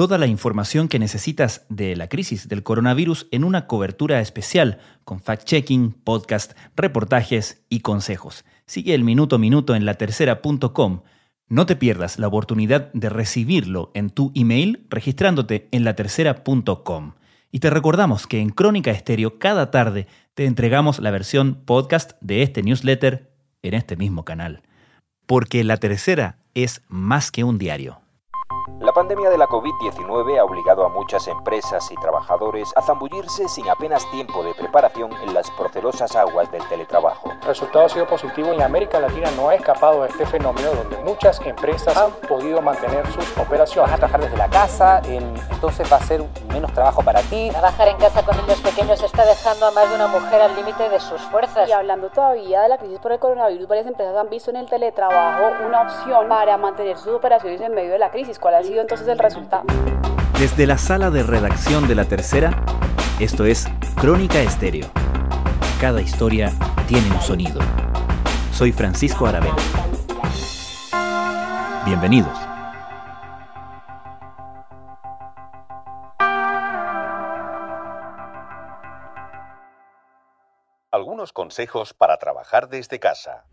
Toda la información que necesitas de la crisis del coronavirus en una cobertura especial con fact-checking, podcast, reportajes y consejos. Sigue el minuto a minuto en latercera.com. No te pierdas la oportunidad de recibirlo en tu email registrándote en latercera.com. Y te recordamos que en Crónica Estéreo cada tarde te entregamos la versión podcast de este newsletter en este mismo canal. Porque La Tercera es más que un diario. La pandemia de la COVID-19 ha obligado a muchas empresas y trabajadores a zambullirse sin apenas tiempo de preparación en las procelosas aguas del teletrabajo. El resultado ha sido positivo y en América Latina no ha escapado de este fenómeno donde muchas empresas han podido mantener sus operaciones. Vas a trabajar desde la casa, entonces va a ser menos trabajo para ti. Trabajar en casa con niños pequeños está dejando a más de una mujer al límite de sus fuerzas. Y hablando todavía de la crisis por el coronavirus, varias empresas han visto en el teletrabajo una opción para mantener sus operaciones en medio de la crisis. ¿Cuál ha sido entonces el resultado? Desde la sala de redacción de La Tercera, esto es Crónica Estéreo. Cada historia tiene un sonido. Soy Francisco Aravena. Bienvenidos. Algunos consejos para trabajar desde casa.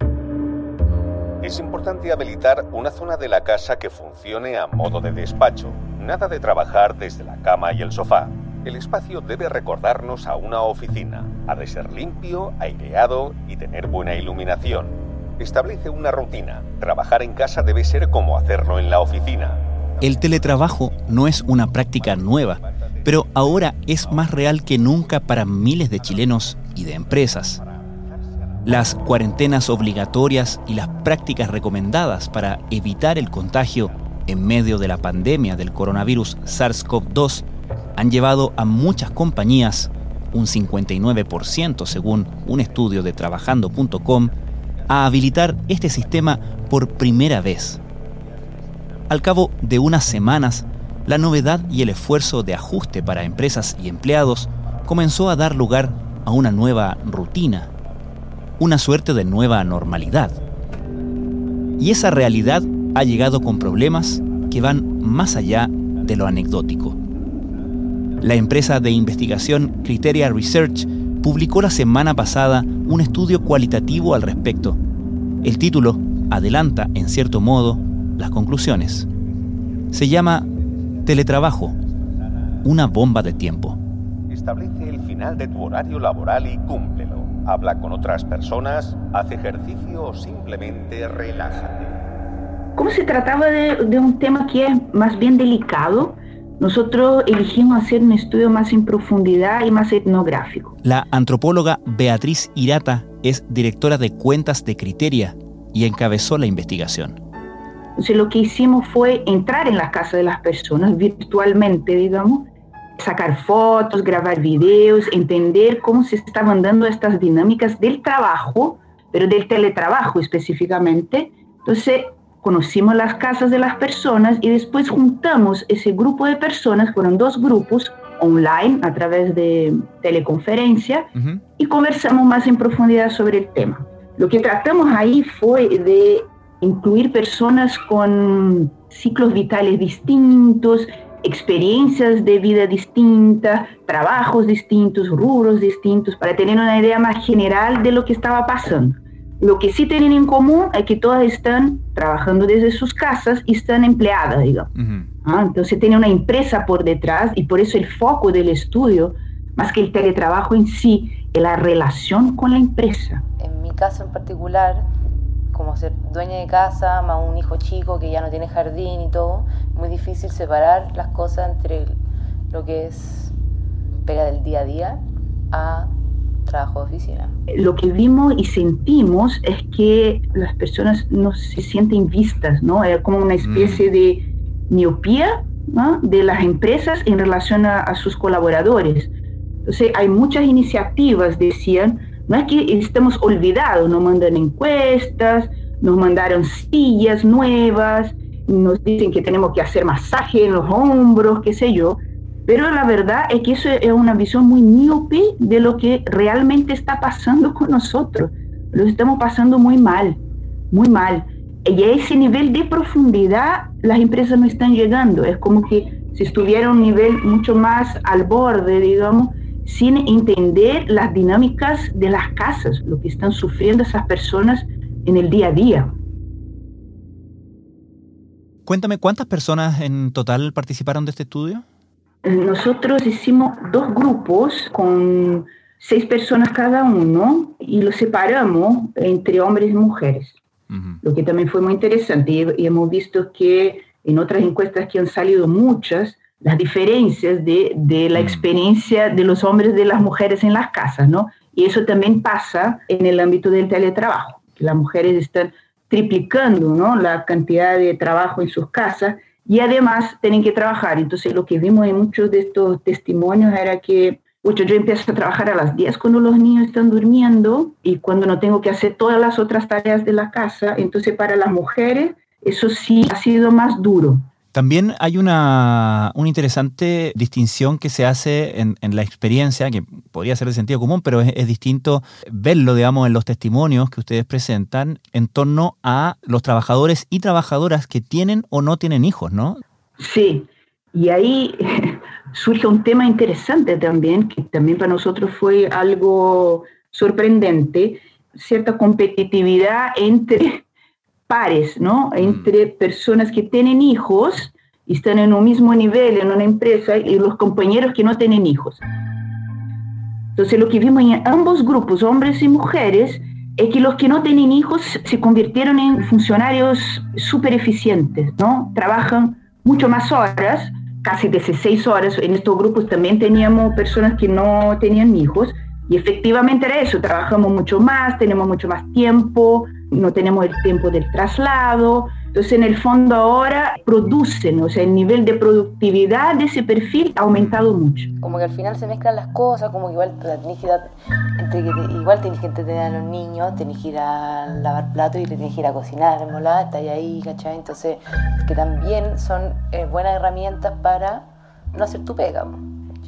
Es importante habilitar una zona de la casa que funcione a modo de despacho. Nada de trabajar desde la cama y el sofá. El espacio debe recordarnos a una oficina. Ha de ser limpio, aireado y tener buena iluminación. Establece una rutina. Trabajar en casa debe ser como hacerlo en la oficina. El teletrabajo no es una práctica nueva, pero ahora es más real que nunca para miles de chilenos y de empresas. Las cuarentenas obligatorias y las prácticas recomendadas para evitar el contagio en medio de la pandemia del coronavirus SARS-CoV-2 han llevado a muchas compañías, un 59% según un estudio de trabajando.com, a habilitar este sistema por primera vez. Al cabo de unas semanas, la novedad y el esfuerzo de ajuste para empresas y empleados comenzó a dar lugar a una nueva rutina, una suerte de nueva normalidad. Y esa realidad ha llegado con problemas que van más allá de lo anecdótico. La empresa de investigación Criteria Research publicó la semana pasada un estudio cualitativo al respecto. El título adelanta, en cierto modo, las conclusiones. Se llama Teletrabajo, una bomba de tiempo. Establece el final de tu horario laboral y cúmplelo. Habla con otras personas, haz ejercicio o simplemente relájate. Como se trataba de, de, un tema que es más bien delicado, nosotros elegimos hacer un estudio más en profundidad y más etnográfico. La antropóloga Beatriz Irata es directora de cuentas de Criteria y encabezó la investigación. Entonces lo que hicimos fue entrar en la casa de las personas virtualmente, digamos, sacar fotos, grabar videos, entender cómo se estaban dando estas dinámicas del trabajo, pero del teletrabajo específicamente. Entonces conocimos las casas de las personas y después juntamos ese grupo de personas, fueron dos grupos online a través de teleconferencia uh -huh. y conversamos más en profundidad sobre el tema. Lo que tratamos ahí fue de incluir personas con ciclos vitales distintos, experiencias de vida distintas, trabajos distintos, rubros distintos, para tener una idea más general de lo que estaba pasando. Lo que sí tienen en común es que todas están trabajando desde sus casas y están empleadas, digamos. Uh -huh. ¿Ah? Entonces tiene una empresa por detrás y por eso el foco del estudio, más que el teletrabajo en sí, es la relación con la empresa. En mi caso en particular, como ser dueña de casa, más un hijo chico que ya no tiene jardín y todo, muy difícil separar las cosas entre lo que es pega del día a día a trabajo de oficina. Lo que vimos y sentimos es que las personas no se sienten vistas, ¿no? Es como una especie mm. de miopía ¿no? de las empresas en relación a, a sus colaboradores. Entonces, hay muchas iniciativas, decían, no es que estamos olvidados, nos mandan encuestas, nos mandaron sillas nuevas, nos dicen que tenemos que hacer masaje en los hombros, qué sé yo, pero la verdad es que eso es una visión muy miope de lo que realmente está pasando con nosotros. Lo estamos pasando muy mal, muy mal. Y a ese nivel de profundidad las empresas no están llegando. Es como que se estuviera a un nivel mucho más al borde, digamos, sin entender las dinámicas de las casas, lo que están sufriendo esas personas en el día a día. Cuéntame, ¿cuántas personas en total participaron de este estudio? Nosotros hicimos dos grupos con seis personas cada uno y los separamos entre hombres y mujeres, lo que también fue muy interesante y, hemos visto que en otras encuestas que han salido muchas, las diferencias de, de la mm. experiencia de los hombres y de las mujeres en las casas, ¿no? Y eso también pasa en el ámbito del teletrabajo. Las mujeres están triplicando ¿no? la cantidad de trabajo en sus casas y además tienen que trabajar. Entonces lo que vimos en muchos de estos testimonios era que yo empiezo a trabajar a las 10 cuando los niños están durmiendo y cuando no tengo que hacer todas las otras tareas de la casa. Entonces para las mujeres eso sí ha sido más duro. También hay una, interesante distinción que se hace en, la experiencia, que podría ser de sentido común, pero es, distinto verlo, digamos, en los testimonios que ustedes presentan en torno a los trabajadores y trabajadoras que tienen o no tienen hijos, ¿no? Sí, y ahí surge un tema interesante también, que también para nosotros fue algo sorprendente, cierta competitividad entre pares, ¿no? Mm. Entre personas que tienen hijos y están en un mismo nivel en una empresa y los compañeros que no tienen hijos. Entonces lo que vimos en ambos grupos, hombres y mujeres, es que los que no tienen hijos se convirtieron en funcionarios súper eficientes, ¿no? Trabajan mucho más horas, casi 16 horas. En estos grupos también teníamos personas que no tenían hijos y efectivamente era eso, trabajamos mucho más, tenemos mucho más tiempo, no tenemos el tiempo del traslado. Entonces, en el fondo ahora producen, o sea, el nivel de productividad de ese perfil ha aumentado mucho. Como que al final se mezclan las cosas, como que igual tenés que, igual tenés que entretener a los niños, tenés que ir a lavar platos y tenés que ir a cocinar, ¿molá? Está ahí, ¿cachai? Entonces, que también son eh, buenas herramientas para no hacer tu pega.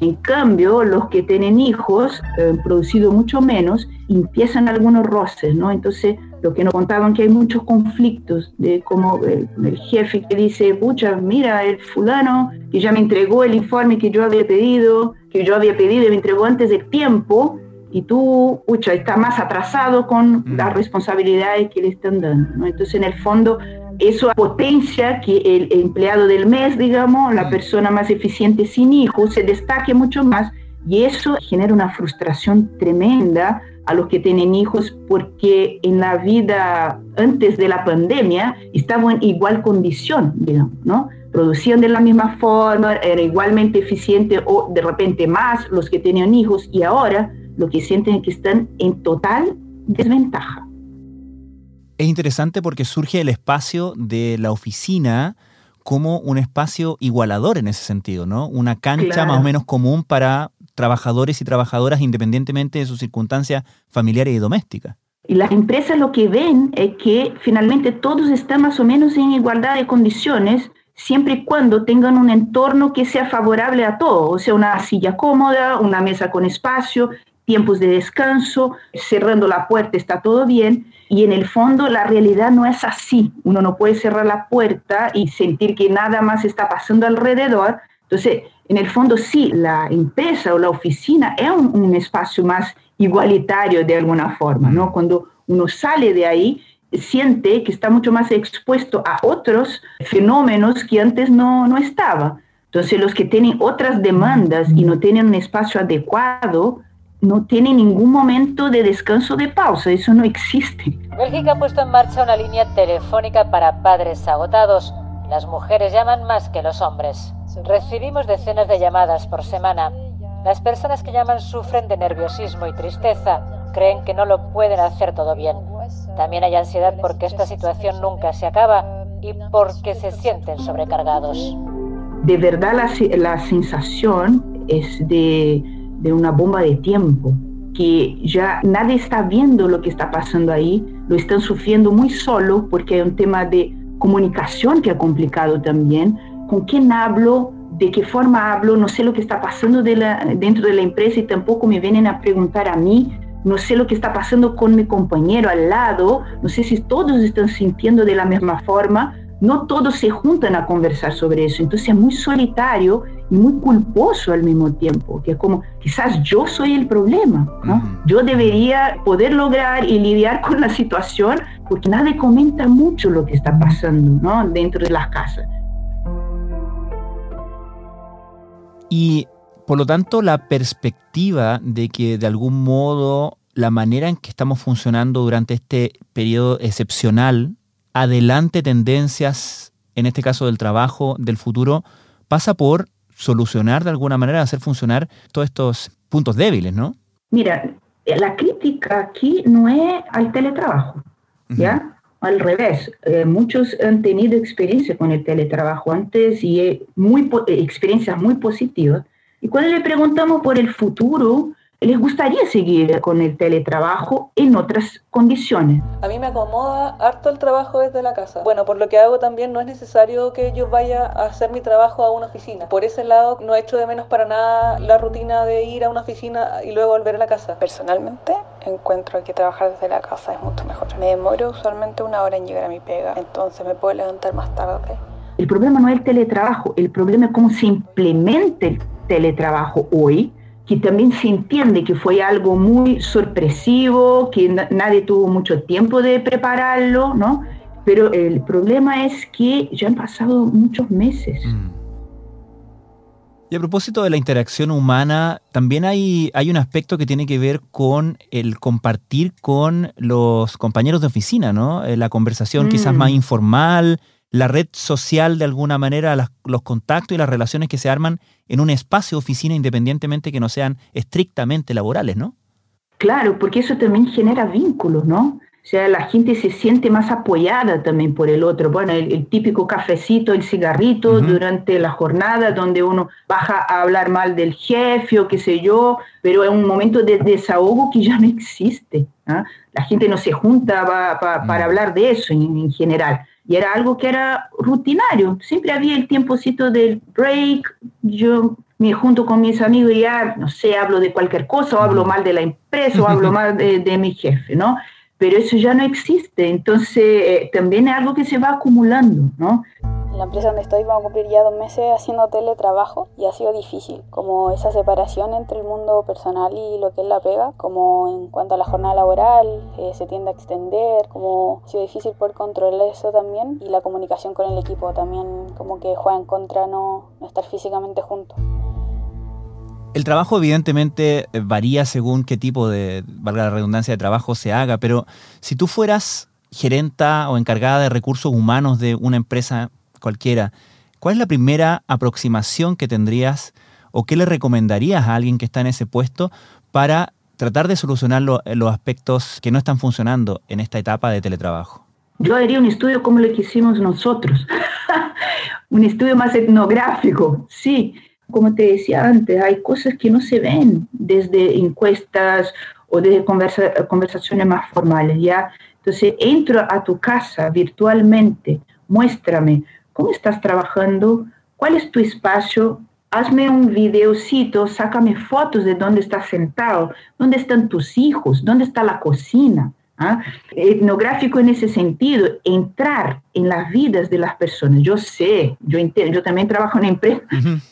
En cambio, los que tienen hijos, han eh, producido mucho menos, empiezan algunos roces, ¿no? Entonces, lo que nos contaban que hay muchos conflictos de como el, jefe que dice, pucha, mira, el fulano que ya me entregó el informe que yo había pedido, que yo había pedido y me entregó antes del tiempo, y tú, pucha, está más atrasado con mm. las responsabilidades que le están dando. ¿no? Entonces, en el fondo, eso potencia que el empleado del mes, digamos, la mm. persona más eficiente sin hijos, se destaque mucho más y eso genera una frustración tremenda a los que tienen hijos porque en la vida antes de la pandemia estaban en igual condición, digamos, ¿no? Producían de la misma forma, era igualmente eficiente o de repente más los que tenían hijos y ahora lo que sienten es que están en total desventaja. Es interesante porque surge el espacio de la oficina como un espacio igualador en ese sentido, ¿no? Una cancha más o menos común para trabajadores y trabajadoras independientemente de sus circunstancias familiares y domésticas. Y las empresas lo que ven es que finalmente todos están más o menos en igualdad de condiciones siempre y cuando tengan un entorno que sea favorable a todos, o sea, una silla cómoda, una mesa con espacio, tiempos de descanso, cerrando la puerta está todo bien. Y en el fondo la realidad no es así. Uno no puede cerrar la puerta y sentir que nada más está pasando alrededor. Entonces, en el fondo sí, la empresa o la oficina es un, espacio más igualitario de alguna forma, ¿no? Cuando uno sale de ahí, siente que está mucho más expuesto a otros fenómenos que antes no, no estaba. Entonces, los que tienen otras demandas y no tienen un espacio adecuado, no tienen ningún momento de descanso de pausa, eso no existe. Bélgica ha puesto en marcha una línea telefónica para padres agotados. Las mujeres llaman más que los hombres. Recibimos decenas de llamadas por semana. Las personas que llaman sufren de nerviosismo y tristeza. Creen que no lo pueden hacer todo bien. También hay ansiedad porque esta situación nunca se acaba y porque se sienten sobrecargados. De verdad la, la sensación es de, de una bomba de tiempo, que ya nadie está viendo lo que está pasando ahí, lo están sufriendo muy solo porque hay un tema de comunicación que ha complicado también, con quién hablo, de qué forma hablo, no sé lo que está pasando dentro de la empresa y tampoco me vienen a preguntar a mí, no sé lo que está pasando con mi compañero al lado, no sé si todos están sintiendo de la misma forma, no todos se juntan a conversar sobre eso. Entonces es muy solitario y muy culposo al mismo tiempo, que es como, quizás yo soy el problema, ¿no? Yo debería poder lograr y lidiar con la situación porque nadie comenta mucho lo que está pasando, ¿no? Dentro de las casas. Y por lo tanto, la perspectiva de que de algún modo la manera en que estamos funcionando durante este periodo excepcional adelante tendencias, en este caso del trabajo del futuro, pasa por solucionar de alguna manera, hacer funcionar todos estos puntos débiles, ¿no? Mira, la crítica aquí no es al teletrabajo, ¿ya? Al revés, eh, muchos han tenido experiencia con el teletrabajo antes y muy, experiencias muy positivas. Y cuando le preguntamos por el futuro, les gustaría seguir con el teletrabajo en otras condiciones. A mí me acomoda harto el trabajo desde la casa. Bueno, por lo que hago también no es necesario que yo vaya a hacer mi trabajo a una oficina. Por ese lado no he hecho de menos para nada la rutina de ir a una oficina y luego volver a la casa. Personalmente encuentro que trabajar desde la casa es mucho mejor. Me demoro usualmente una hora en llegar a mi pega, entonces me puedo levantar más tarde. El problema no es el teletrabajo, el problema es cómo se implementa el teletrabajo hoy que también se entiende que fue algo muy sorpresivo, que nadie tuvo mucho tiempo de prepararlo, ¿no? Pero el problema es que ya han pasado muchos meses. Mm. Y a propósito de la interacción humana, también hay, hay un aspecto que tiene que ver con el compartir con los compañeros de oficina, ¿no? Eh, la conversación quizás más mm. informal, la red social de alguna manera, los contactos y las relaciones que se arman en un espacio oficina independientemente que no sean estrictamente laborales, ¿no? Claro, porque eso también genera vínculos, ¿no? O sea, la gente se siente más apoyada también por el otro. Bueno, el, típico cafecito, el cigarrito durante la jornada donde uno baja a hablar mal del jefe o qué sé yo, pero es un momento de desahogo que ya no existe. ¿ah? La gente no se junta para mm. hablar de eso en general y era algo que era rutinario. Siempre había el tiempocito del break, yo me junto con mis amigos y ya, no sé, hablo de cualquier cosa, o hablo mal de la empresa, o hablo mal de, de mi jefe, ¿no? Pero eso ya no existe, entonces eh, también es algo que se va acumulando, ¿no? la empresa donde estoy vamos a cumplir ya dos meses haciendo teletrabajo y ha sido difícil, como esa separación entre el mundo personal y lo que es la pega, como en cuanto a la jornada laboral, eh, se tiende a extender, como ha sido difícil poder controlar eso también y la comunicación con el equipo también como que juega en contra no, no estar físicamente juntos. El trabajo evidentemente varía según qué tipo de, valga la redundancia, de trabajo se haga, pero si tú fueras gerenta o encargada de recursos humanos de una empresa cualquiera, ¿cuál es la primera aproximación que tendrías o qué le recomendarías a alguien que está en ese puesto para tratar de solucionar los aspectos que no están funcionando en esta etapa de teletrabajo? Yo haría un estudio como lo que hicimos nosotros, un estudio más etnográfico, sí. Como te decía antes, hay cosas que no se ven desde encuestas o desde conversaciones más formales, ¿ya? Entonces, entro a tu casa virtualmente, muéstrame cómo estás trabajando, cuál es tu espacio, hazme un videocito, sácame fotos de dónde estás sentado, dónde están tus hijos, dónde está la cocina. ¿Ah? Etnográfico en ese sentido, entrar en las vidas de las personas. Yo sé, yo, yo también trabajo en empresa,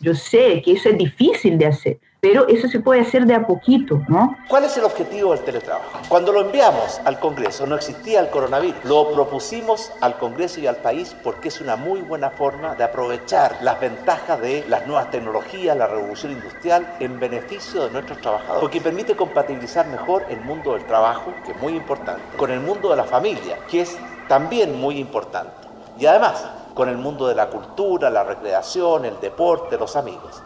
yo sé que eso es difícil de hacer, pero eso se puede hacer de a poquito, ¿no? ¿Cuál es el objetivo del teletrabajo? Cuando lo enviamos al Congreso no existía el coronavirus. Lo propusimos al Congreso y al país porque es una muy buena forma de aprovechar las ventajas de las nuevas tecnologías, la revolución industrial en beneficio de nuestros trabajadores, porque permite compatibilizar mejor el mundo del trabajo, que es muy importante, con el mundo de la familia, que es también muy importante. Y además, con el mundo de la cultura, la recreación, el deporte, los amigos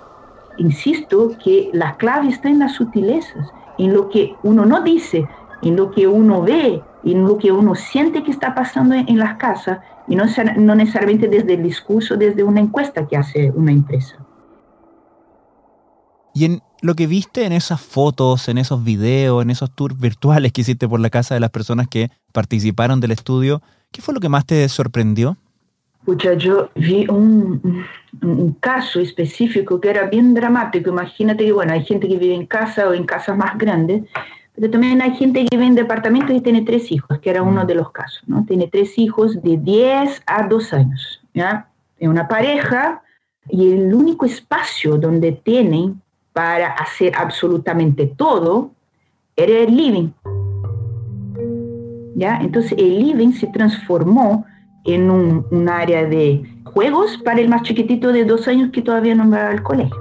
insisto que la clave está en las sutilezas, en lo que uno no dice, en lo que uno ve, en lo que uno siente que está pasando en, las casas y no, no necesariamente desde el discurso, desde una encuesta que hace una empresa. Y en lo que viste en esas fotos, en esos videos, en esos tours virtuales que hiciste por la casa de las personas que participaron del estudio, ¿qué fue lo que más te sorprendió? Pucha, yo vi un, un, caso específico que era bien dramático. Imagínate que, bueno, hay gente que vive en casa o en casas más grandes, Pero también hay gente que vive en departamentos y tiene tres hijos, que era uno de los casos, ¿no? Tiene tres hijos de 10 a 2 años, ¿ya? Es una pareja y el único espacio donde tienen para hacer absolutamente todo era el living. ¿Ya? Entonces el living se transformó en un, un, área de juegos para el más chiquitito de dos años que todavía no va al colegio.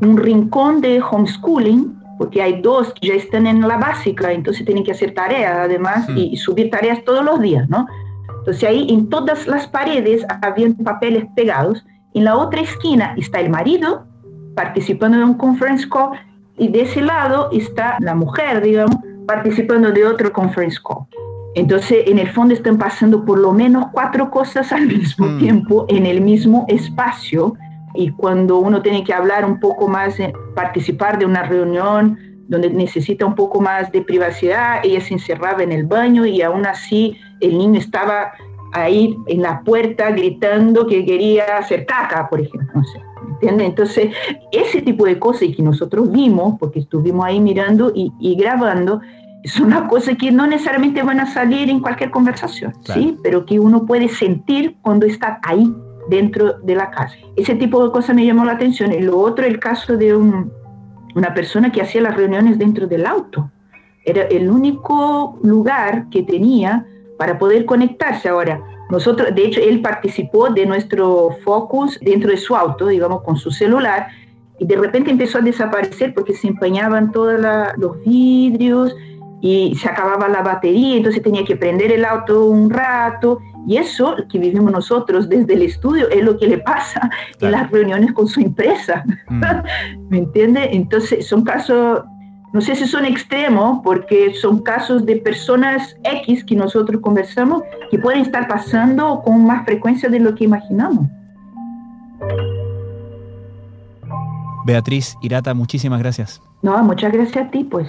Un rincón de homeschooling, porque hay dos que ya están en la básica, entonces tienen que hacer tareas además y, y, subir tareas todos los días, ¿no? Entonces ahí en todas las paredes habían papeles pegados. En la otra esquina está el marido participando de un conference call y de ese lado está la mujer, digamos, participando de otro conference call. Entonces, en el fondo están pasando por lo menos cuatro cosas al mismo mm. tiempo en el mismo espacio y cuando uno tiene que hablar un poco más, eh, participar de una reunión donde necesita un poco más de privacidad, ella se encerraba en el baño y aún así el niño estaba ahí en la puerta gritando que quería hacer caca, por ejemplo. No sé, ¿entiende? Entonces, ese tipo de cosas que nosotros vimos, porque estuvimos ahí mirando y, y grabando, es una cosa que no necesariamente van a salir en cualquier conversación, claro. ¿sí? Pero que uno puede sentir cuando está ahí dentro de la casa. Ese tipo de cosas me llamó la atención. Y lo otro, el caso de un, una persona que hacía las reuniones dentro del auto. Era el único lugar que tenía para poder conectarse. Ahora, nosotros, de hecho, él participó de nuestro focus dentro de su auto, digamos, con su celular, y de repente empezó a desaparecer porque se empañaban todos los vidrios y se acababa la batería, entonces tenía que prender el auto un rato. Y eso que vivimos nosotros desde el estudio es lo que le pasa claro. en las reuniones con su empresa. Mm. ¿Me entiende? Entonces son casos, no sé si son extremos, porque son casos de personas X que nosotros conversamos que pueden estar pasando con más frecuencia de lo que imaginamos. Beatriz Irata, muchísimas gracias. No, muchas gracias a ti, pues.